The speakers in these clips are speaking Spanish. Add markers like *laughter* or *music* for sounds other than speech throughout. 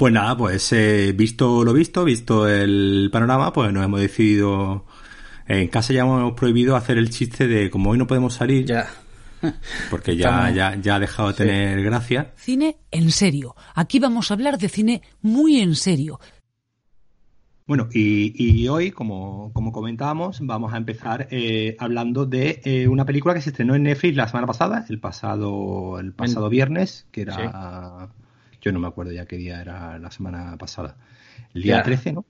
Pues nada, pues eh, visto lo visto, visto el panorama, pues nos hemos decidido en casa ya hemos prohibido hacer el chiste de como hoy no podemos salir. Ya. Porque ya, ya, ya ha dejado de tener gracia. Cine en serio. Aquí vamos a hablar de cine muy en serio. Bueno, y, y hoy, como, como comentábamos, vamos a empezar eh, hablando de eh, una película que se estrenó en Netflix la semana pasada, el pasado, el pasado viernes, que era. Yo no me acuerdo ya qué día era la semana pasada. El día Ya. 13, ¿no?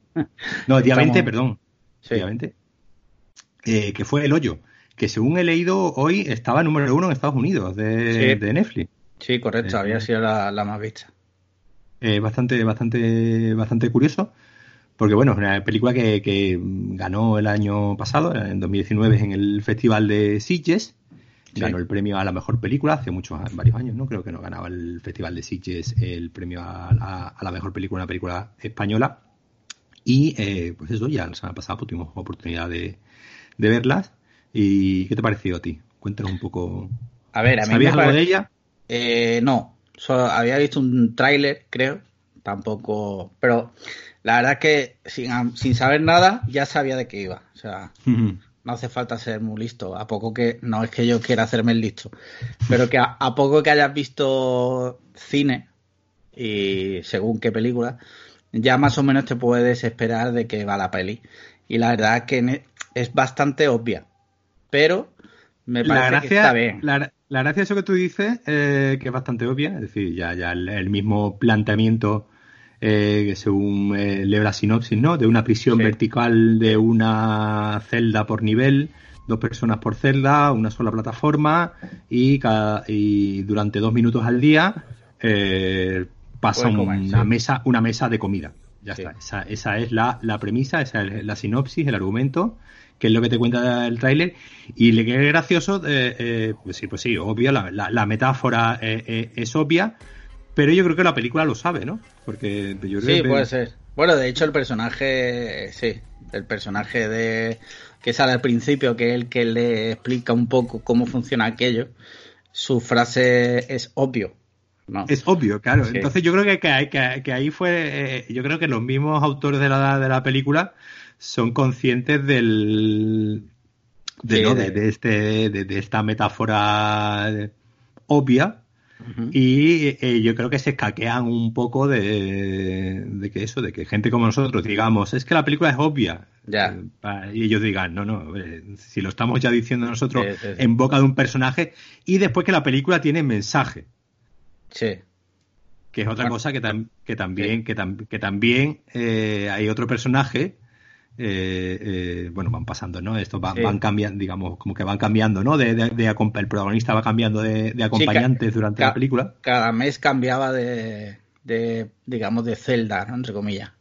No, el día 20, Estamos- perdón. Sí. Día 20. Eh, que fue El Hoyo, que según he leído hoy estaba número uno en Estados Unidos de, Sí. de Netflix. Sí, correcto, Eh, había sido la, la más vista. Eh, bastante, bastante, bastante curioso. Porque bueno, es una película que, que ganó el año pasado, en 2019, en el Festival de Sitges. Sí. Ganó el premio a la mejor película hace muchos varios años, ¿no? Creo que no ganaba el Festival de Sitges el premio a, a- a la mejor película, una película española. Y eh, pues eso, ya la semana pasada pues, tuvimos oportunidad de, de verlas. ¿Y qué te pareció a ti? Cuéntanos un poco. A ver, a mí ¿Sabías me algo de ella? Eh, no, solo había visto un tráiler, creo. Tampoco. Pero la verdad es que sin, sin saber nada ya sabía de qué iba. O sea, no hace falta ser muy listo. A poco que. No es que yo quiera hacerme el listo. Pero que a, a poco que hayas visto cine y según qué película, ya más o menos te puedes esperar de qué va la peli. Y la verdad es que ne- es bastante obvia. Pero me la parece gracia, que está bien. La, la gracia de eso que tú dices, eh, que es bastante obvia, es decir, ya, ya el, el mismo planteamiento eh, que según eh, leo la sinopsis, ¿no? De una prisión Sí. vertical de una celda por nivel, dos personas por celda, una sola plataforma y, cada, y durante dos minutos al día eh, pasa comer, una sí. mesa, una mesa de comida. Ya Sí. está. Esa, esa es la, la premisa, esa es la sinopsis, el argumento, que es lo que te cuenta el tráiler. Y le que es gracioso, eh, eh, pues sí, pues sí, obvio, la, la- la metáfora eh, es obvia, pero yo creo que la película lo sabe, ¿no? Porque yo creo Sí, que puede ser. Bueno, de hecho el personaje, sí, el personaje de que sale al principio, que es el que le explica un poco cómo funciona aquello, su frase es obvio. ¿no? Es obvio, claro. Sí. Entonces yo creo que, que, que- que ahí fue, eh, yo creo que los mismos autores de la, de la película son conscientes del, de, Sí, ¿no? de- este, de, de esta metáfora eh, y eh, yo creo que se escaquean un poco de, de que eso, de que gente como nosotros digamos, es que la película es obvia. Ya. Eh, Y ellos digan, no, no, eh, si lo estamos ya diciendo nosotros Sí, sí, sí. en boca de un personaje y después que la película tiene mensaje Sí, que es otra Bueno, cosa que, tam- que también que, tam- que también eh, hay otro personaje eh, eh, bueno van pasando no esto van, Sí. van cambiando digamos como que van cambiando no de, de- el protagonista va cambiando de, de acompañantes durante la película cada mes cambiaba de, digamos, de celda, ¿no? entre comillas.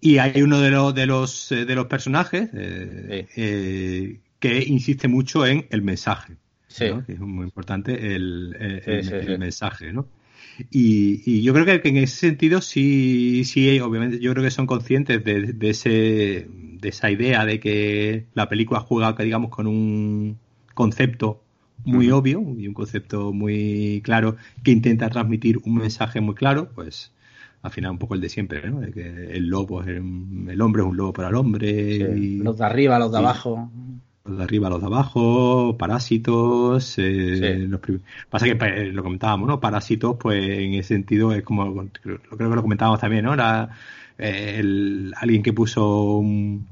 y hay uno de los de los eh, de los personajes eh, que insiste mucho en el mensaje Sí. ¿no? que es muy importante el, el- mensaje, ¿no? Y, y yo creo que, que en ese sentido sí, sí, obviamente, yo creo que son conscientes de, de ese, de esa idea de que la película juega, que digamos, con un concepto muy obvio y un concepto muy claro que intenta transmitir un mensaje muy claro, pues al final un poco el de siempre, ¿no? De que el lobo es el hombre es un lobo para el hombre Sí. y Los de arriba, los de y- abajo. Los de arriba, los de abajo, parásitos. eh, Sí. los Pasa que pa- eh, lo comentábamos, ¿no? Parásitos, pues en ese sentido es como, creo, creo que lo comentábamos también, ¿no? Era eh, el- alguien que puso un,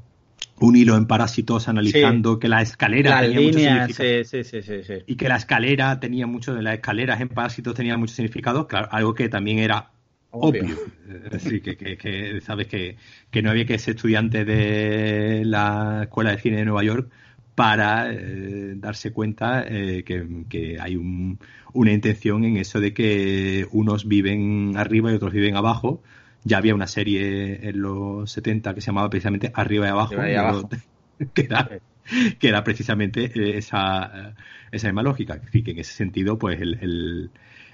un hilo en parásitos analizando que la escalera tenía mucho líneas, significado. sí, sí. Y que la escalera tenía mucho, de las escaleras en parásitos tenía mucho significado, claro, algo que también era Obvio. obvio. Es decir, que, que, que, sabes que, que no había que ser estudiante de la Escuela de Cine de Nueva York para eh, darse cuenta eh, que, hay una intención en eso de que unos viven arriba y otros viven abajo. Ya había una serie en los 70 que se llamaba precisamente Arriba y Abajo, *laughs* que, era, precisamente eh, esa, esa misma lógica. que en ese sentido, pues el,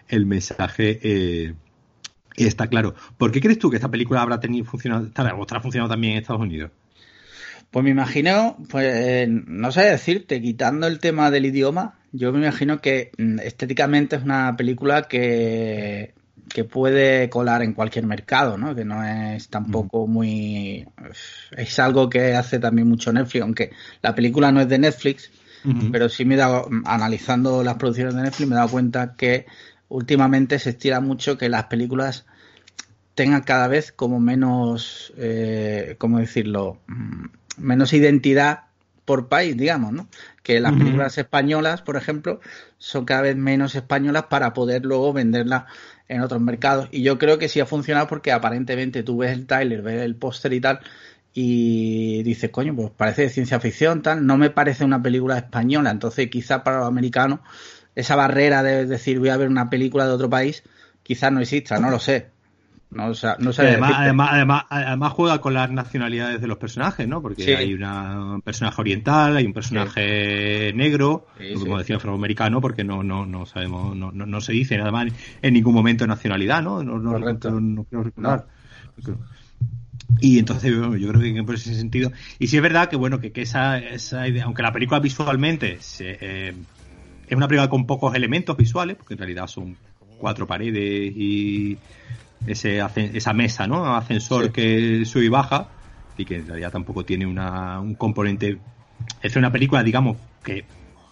el, mensaje está claro. ¿Por qué crees tú que esta película habrá tenido funcionado, habrá funcionado también en Estados Unidos? Pues me imagino, pues no sé decirte, quitando el tema del idioma, yo me imagino que mm, estéticamente es una película que, que puede colar en cualquier mercado, ¿no? Que no es tampoco muy... Es algo que hace también mucho Netflix, aunque la película no es de Netflix, pero sí me he dado, analizando las producciones de Netflix, me he dado cuenta que últimamente se estira mucho que las películas tengan cada vez como menos, eh, ¿cómo decirlo? Menos identidad por país, digamos, ¿no? Que las películas españolas, por ejemplo, son cada vez menos españolas para poder luego venderlas en otros mercados. Y yo creo que sí ha funcionado porque aparentemente tú ves el trailer, ves el póster y tal, y dices, coño, pues parece de ciencia ficción, tal, no me parece una película española. Entonces, quizá para los americanos, esa barrera de decir voy a ver una película de otro país, quizás no exista, no lo sé. No, además, además, juega con las nacionalidades de los personajes, ¿no? Porque hay una, un personaje oriental, hay un personaje negro, como decía afroamericano, porque no, no, no sabemos, no, no, se dice nada más en ningún momento nacionalidad, ¿no? No, no, quiero recordar. Y entonces yo, creo que por ese sentido. Y sí es verdad que bueno, que, que esa, esa idea, aunque la película visualmente eh, es una película con pocos elementos visuales, porque en realidad son cuatro paredes y ese, esa mesa, ¿no? Ascensor que sube y baja y que en realidad tampoco tiene una, un componente. Es una película, digamos, que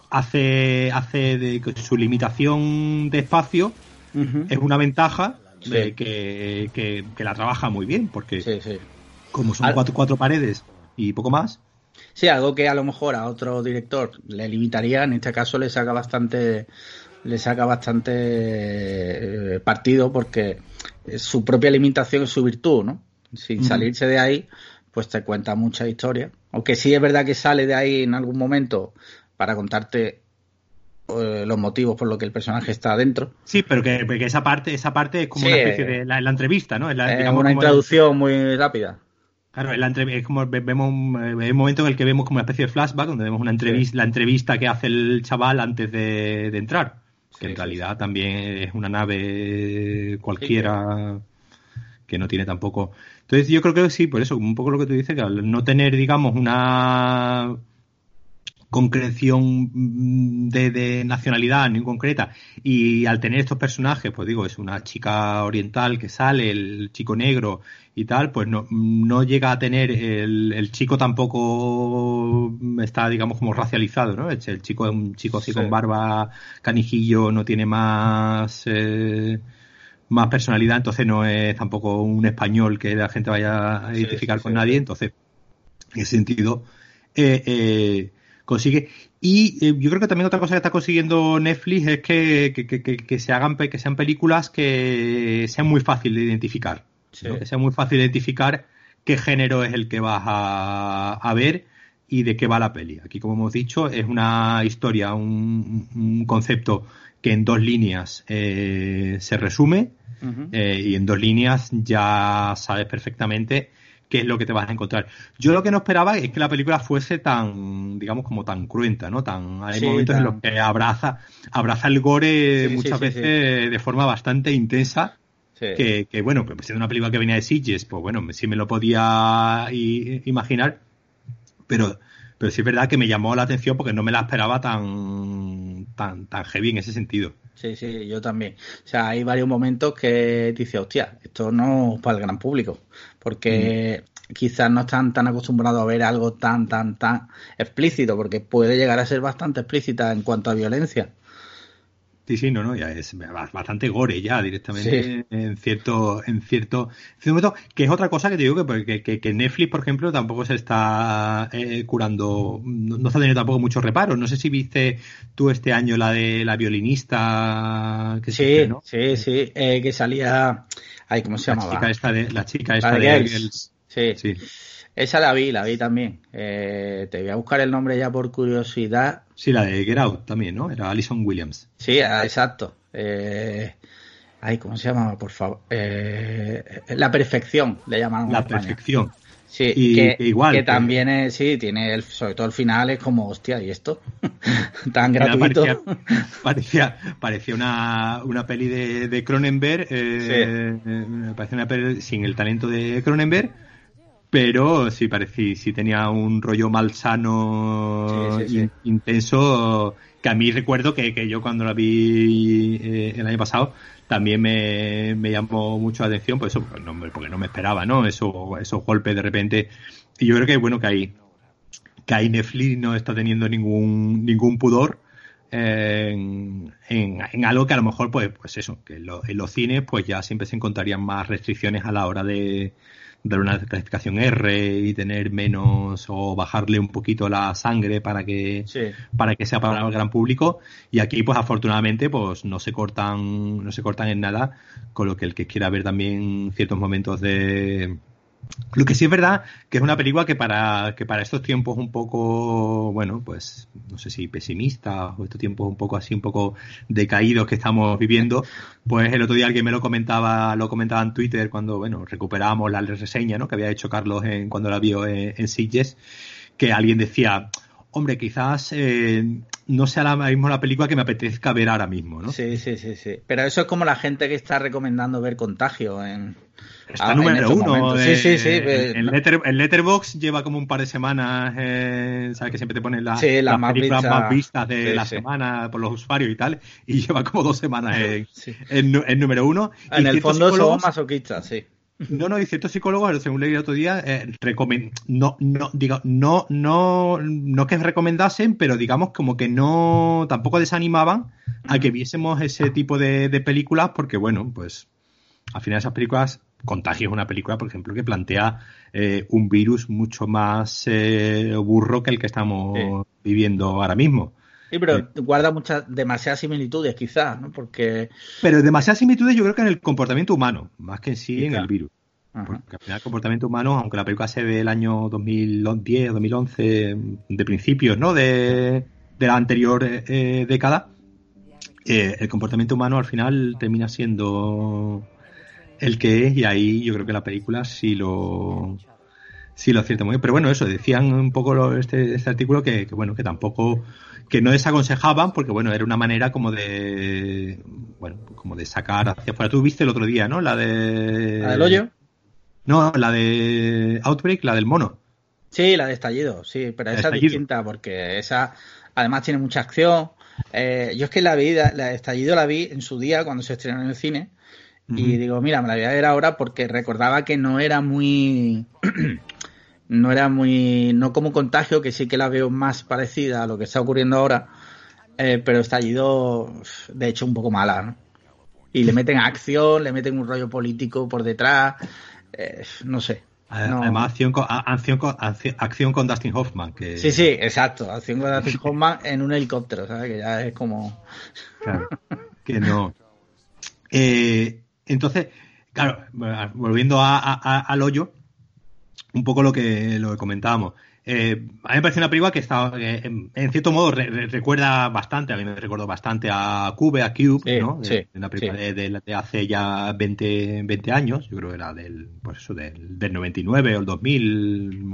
hace, hace de su limitación de espacio es una ventaja de que, que, la trabaja muy bien, porque como son cuatro, cuatro paredes y poco más. Sí, algo que a lo mejor a otro director le limitaría, en este caso le saca bastante le saca bastante eh, partido porque su propia limitación es su virtud, ¿no? Sin salirse de ahí, pues te cuenta mucha historia. Aunque sí es verdad que sale de ahí en algún momento para contarte eh, los motivos por los que el personaje está adentro. Sí, pero que, esa parte esa parte es como una especie de la, entrevista, ¿no? Es, una introducción muy rápida. Claro, la es como vemos un, eh, momento en el que vemos como una especie de flashback donde vemos una entrevista, la entrevista que hace el chaval antes de entrar que en realidad también es una nave cualquiera que no tiene tampoco. Entonces yo creo que sí, por eso, un poco lo que tú dices, que al no tener, digamos, una concreción mm, de, nacionalidad ni concreta. Y al tener estos personajes pues digo es una chica oriental que sale el chico negro y tal pues no, no llega a tener el, el chico tampoco está digamos como racializado no el, chico es un chico así con barba canijillo no tiene más eh, más personalidad entonces no es tampoco un español que la gente vaya a identificar con nadie entonces en ese sentido eh, eh, consigue. Y eh, yo creo que también otra cosa que está consiguiendo Netflix es que, se hagan que sean películas que sean muy fácil de identificar. Que sea muy fácil de identificar qué género es el que vas a, ver y de qué va la peli. Aquí, como hemos dicho, es una historia, un, concepto que en dos líneas eh, se resume eh, y en dos líneas ya sabes perfectamente qué es lo que te vas a encontrar. Yo lo que no esperaba es que la película fuese tan, digamos, como tan cruenta, ¿no? Tan, hay momentos en los que abraza, abraza el gore muchas veces de forma bastante intensa. Que, que, bueno, pues siendo una película que venía de Sitges, pues bueno, sí me lo podía imaginar, pero, pero sí es verdad que me llamó la atención porque no me la esperaba tan, tan, tan heavy en ese sentido. Sí, sí, yo también. O sea, hay varios momentos que dice, hostia, esto no es para el gran público, porque mm. quizás no están tan acostumbrados a ver algo tan, tan, tan explícito, porque puede llegar a ser bastante explícita en cuanto a violencia. Sí, sí, no, no, ya es bastante gore ya directamente en cierto, en cierto, momento, que es otra cosa que te digo que, que, Netflix, por ejemplo, tampoco se está eh, curando, no, está teniendo tampoco muchos reparos. No sé si viste tú este año la de la violinista que sí, ¿no? sí, sí, eh, que salía, ay, ¿cómo se llamaba? La chica esta de, la chica esta de, Sí. sí. Esa la vi, la vi también. Eh, te voy a buscar el nombre ya por curiosidad. Sí, la de Get Out también, ¿no? Era Alison Williams. Sí, ah, exacto. Eh, ay, ¿cómo se llamaba, por favor? Eh, la perfección, le llamaron. La perfección. Sí, y, que, igual. Que, también es, sí, tiene el, sobre todo el final es como, hostia, ¿y esto? *laughs* Tan gratuito. Parecía, parecía, una, una peli de, de Cronenberg, eh, sí. parecía una peli sin el talento de Cronenberg, pero sí parecía, sí tenía un rollo malsano intenso que a mí recuerdo que, que yo cuando la vi eh, el año pasado también me, me, llamó mucho la atención, pues eso, no, porque no me esperaba, ¿no? Eso, esos golpes de repente. Y yo creo que bueno que ahí, que ahí Netflix no está teniendo ningún, ningún pudor en, en, algo que a lo mejor, pues, pues eso, que en, en los cines pues ya siempre se encontrarían más restricciones a la hora de, dar una clasificación R y tener menos o bajarle un poquito la sangre para que para que sea para el gran público. Y aquí pues afortunadamente pues no se cortan no se cortan en nada con lo que el que quiera ver también ciertos momentos de lo que sí es verdad que es una película que para, que para estos tiempos un poco, bueno, pues no sé si pesimistas o estos tiempos un poco así, un poco decaídos que estamos viviendo, pues el otro día alguien me lo comentaba, lo comentaba en Twitter cuando, bueno, recuperamos la reseña, ¿no? Que había hecho Carlos en, cuando la vio en, en que alguien decía, hombre, quizás eh, no sea la mismo la película que me apetezca ver ahora mismo, ¿no? Sí, sí, sí, sí. Pero eso es como la gente que está recomendando ver Contagio en... Está ah, número uno. sí, sí, sí. El, Letterbox lleva como un par de semanas, eh, ¿sabes? Que siempre te ponen las, más películas más vistas de la semana por los usuarios y tal. Y *laughs* lleva como dos semanas en, en, número uno. En el fondo somos masoquistas, sí. No, no, y ciertos psicólogos, según leí el otro día, eh, no, no, digo, no, no, no que recomendasen, pero digamos como que no, tampoco desanimaban a que viésemos ese tipo de, películas, porque bueno, pues al final esas películas, Contagio es una película, por ejemplo, que plantea eh, un virus mucho más eh, burro que el que estamos viviendo ahora mismo. Sí, pero guarda muchas, demasiadas similitudes quizás, ¿no? Porque... Pero demasiadas similitudes yo creo que en el comportamiento humano, más que en sí en el virus. Porque al final el comportamiento humano, aunque la película se ve el año 2010 2011, de principios, ¿no? De, la anterior eh, década, eh, el comportamiento humano al final termina siendo el que es y ahí yo creo que la película sí lo sí lo acierta muy bien. Pero bueno, eso, decían un poco este, este artículo que, que, bueno, que tampoco que no desaconsejaban porque bueno era una manera como de bueno como de sacar hacia afuera. Tú viste el otro día no la de la del hoyo no la de Outbreak la del mono. Sí la de estallido sí pero esa es distinta porque esa además tiene mucha acción. Eh, yo es que la vi la de estallido la vi en su día cuando se estrenó en el cine y digo mira me la voy a ver ahora porque recordaba que no era muy *clears throat* no era muy, no como contagio, que sí que la veo más parecida a lo que está ocurriendo ahora, eh, pero estallido, de hecho, un poco mala, ¿no? Y le meten acción, le meten un rollo político por detrás, eh, no sé. Además, acción con, acción, con, acción con Dustin Hoffman. Que... Sí, sí, exacto. Acción con Dustin Hoffman en un helicóptero, ¿sabes? Que ya es como. *laughs* Claro, que no. Eh, entonces, claro, volviendo a, al hoyo, un poco lo que, lo que comentábamos. Eh, a mí me parece una película que está, en, cierto modo recuerda bastante, a mí me recordó bastante a Cube, a Cube, ¿no? Sí, una película de, hace ya 20, 20, años, yo creo que era del, pues eso, del, del 99 o el 2000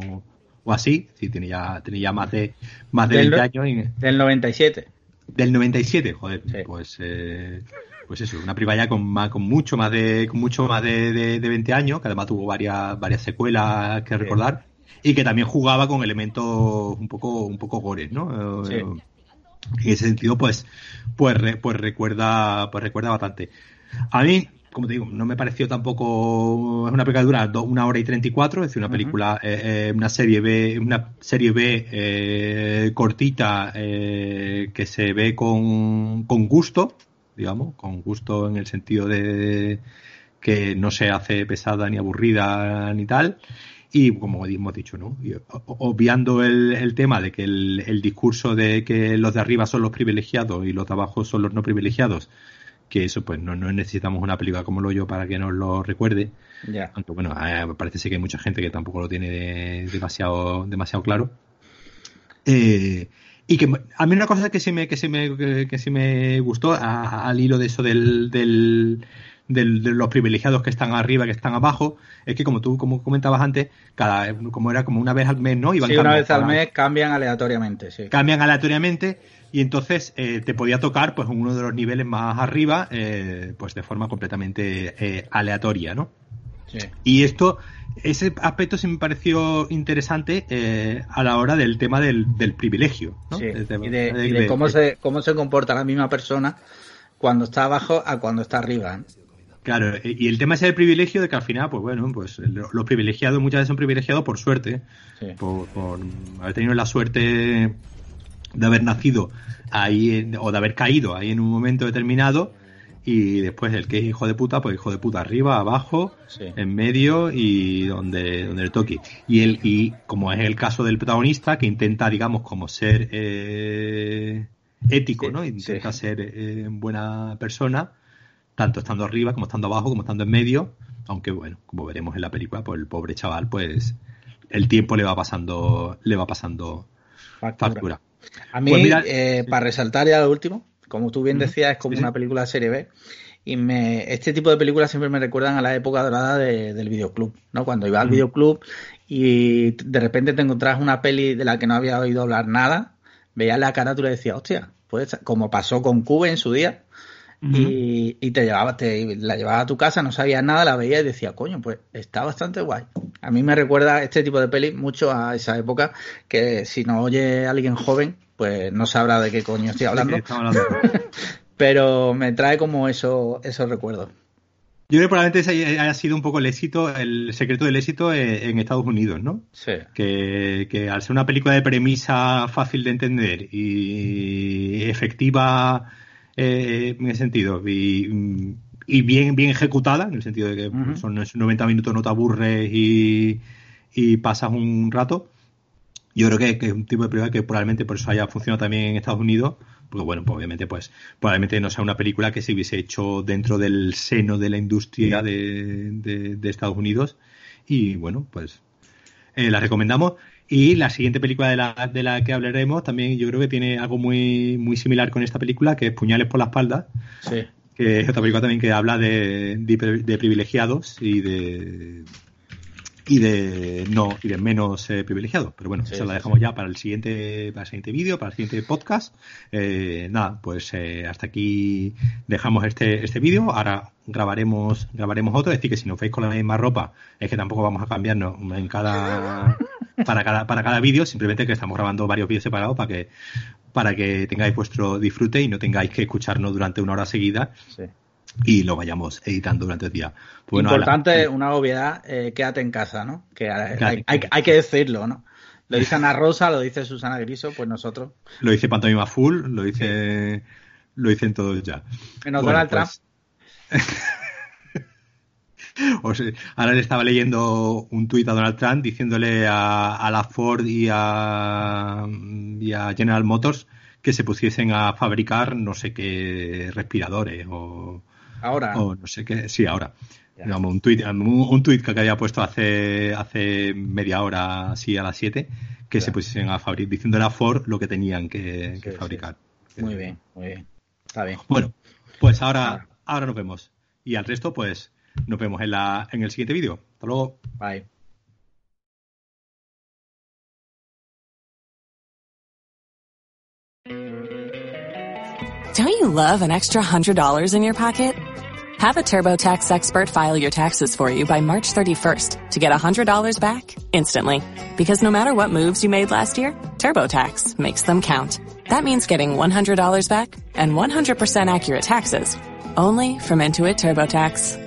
o, así, sí, tiene ya, tiene ya más de, más de 20 años. Del 97. Del 97, joder, pues... Eh, pues eso, una privada ya con, más, con mucho más de con mucho más de, de, 20 años, que además tuvo varias, varias secuelas que recordar, y que también jugaba con elementos un poco, un poco gores, ¿no? Eh, en ese sentido, pues, pues, pues recuerda, pues recuerda bastante. A mí, como te digo, no me pareció tampoco, es una película que dura una hora y 34, es decir, una película, eh, eh, una serie B, una serie B cortita que se ve con, con gusto, digamos, con gusto en el sentido de que no se hace pesada ni aburrida ni tal. Y como hemos dicho, ¿no? obviando el, tema de que el, discurso de que los de arriba son los privilegiados y los de abajo son los no privilegiados, que eso pues no, no necesitamos una película como lo yo para que nos lo recuerde. Ya. Aunque bueno, eh, parece ser que hay mucha gente que tampoco lo tiene demasiado, demasiado claro. Eh, y que a mí una cosa que sí me, que sí me, que, sí me gustó al hilo de eso del, del, de los privilegiados que están arriba, que están abajo, es que como tú como comentabas antes, cada como era como una vez al mes, ¿no? Iban sí, una vez al mes cambian aleatoriamente, sí. Cambian aleatoriamente y entonces eh, te podía tocar pues uno de los niveles más arriba, eh, pues de forma completamente eh, aleatoria, ¿no? Sí. Y esto, ese aspecto sí me pareció interesante a la hora del tema del, privilegio, ¿no? Sí. y de, cómo, se, cómo se comporta la misma persona cuando está abajo a cuando está arriba. Claro, y el tema es el privilegio de que al final, pues bueno, pues los privilegiados muchas veces son privilegiados por suerte, por, haber tenido la suerte de haber nacido ahí o de haber caído ahí en un momento determinado y después el que es hijo de puta, pues hijo de puta arriba, abajo, en medio y donde, donde le toque. Y él, y como es el caso del protagonista, que intenta, digamos, como ser eh, ético, ¿no? Intenta ser eh, buena persona tanto estando arriba como estando abajo, como estando en medio, aunque bueno, como veremos en la película, pues el pobre chaval, pues el tiempo le va pasando, le va pasando factura. A mí, pues eh, para resaltar ya lo último, como tú bien decías, es como una película de serie B. Y me, este tipo de películas siempre me recuerdan a la época dorada del videoclub, ¿no? Cuando iba al videoclub y de repente te encontrabas una peli de la que no había oído hablar nada, veías la carátula y decías, hostia, pues como pasó con Cube en su día, y, te llevaba, te la llevaba a tu casa, no sabías nada, la veía y decía, coño, pues está bastante guay. A mí me recuerda este tipo de peli mucho a esa época que si no oye alguien joven, pues no sabrá de qué coño estoy hablando. *laughs* Pero me trae como eso, esos recuerdos. Yo creo que probablemente ese haya sido un poco el éxito, el secreto del éxito en Estados Unidos, ¿no? Sí. Que, que al ser una película de premisa fácil de entender y efectiva eh, en ese sentido. Y, y, bien, bien ejecutada, en el sentido de que son 90 minutos, no te aburres y, y pasas un rato. Yo creo que, es un tipo de película que probablemente por eso haya funcionado también en Estados Unidos, porque bueno, pues obviamente pues probablemente no sea una película que se hubiese hecho dentro del seno de la industria de, de, Estados Unidos y bueno, pues eh, la recomendamos. Y la siguiente película de la, de la que hablaremos también yo creo que tiene algo muy, muy similar con esta película, que es Puñales por la espalda. Sí. Que es otra película también que habla de, de, privilegiados y de y de no y de menos eh, privilegiados pero bueno eso la dejamos ya para el siguiente para el siguiente vídeo para el siguiente podcast eh, nada pues eh, hasta aquí dejamos este este vídeo ahora grabaremos grabaremos otro es decir que si nos veis con la misma ropa es que tampoco vamos a cambiarnos en cada para cada, para cada vídeo, simplemente que estamos grabando varios vídeos separados para que, para que tengáis vuestro disfrute y no tengáis que escucharnos durante una hora seguida. Y lo vayamos editando durante el día. Pues Importante, una obviedad, eh, quédate en casa, ¿no? Que hay, hay, que decirlo, ¿no? Lo dice Ana Rosa, lo dice Susana Griso, pues nosotros. Lo dice Pantomima Full, lo dice, lo dicen todos ya. Menos Donald pues Trump. *laughs* *laughs* ahora le estaba leyendo un tuit a Donald Trump diciéndole a, la Ford y a, General Motors que se pusiesen a fabricar no sé qué respiradores o, ahora o no sé qué. Sí ahora. Un tuit un, tuit que había puesto hace hace media hora así a las 7 que se pusiesen a fabricar diciéndole a Ford lo que tenían que, fabricar. Muy bien muy bien. Está bien. Bueno pues ahora ahora nos vemos. Y al resto pues Nos vemos en, la, en el siguiente vídeo. Hasta luego. Bye. Don't you love an extra $100 in your pocket? Have a TurboTax expert file your taxes for you by March 31st to get $100 back instantly. Because no matter what moves you made last year, TurboTax makes them count. That means getting $100 back and 100% accurate taxes only from Intuit TurboTax.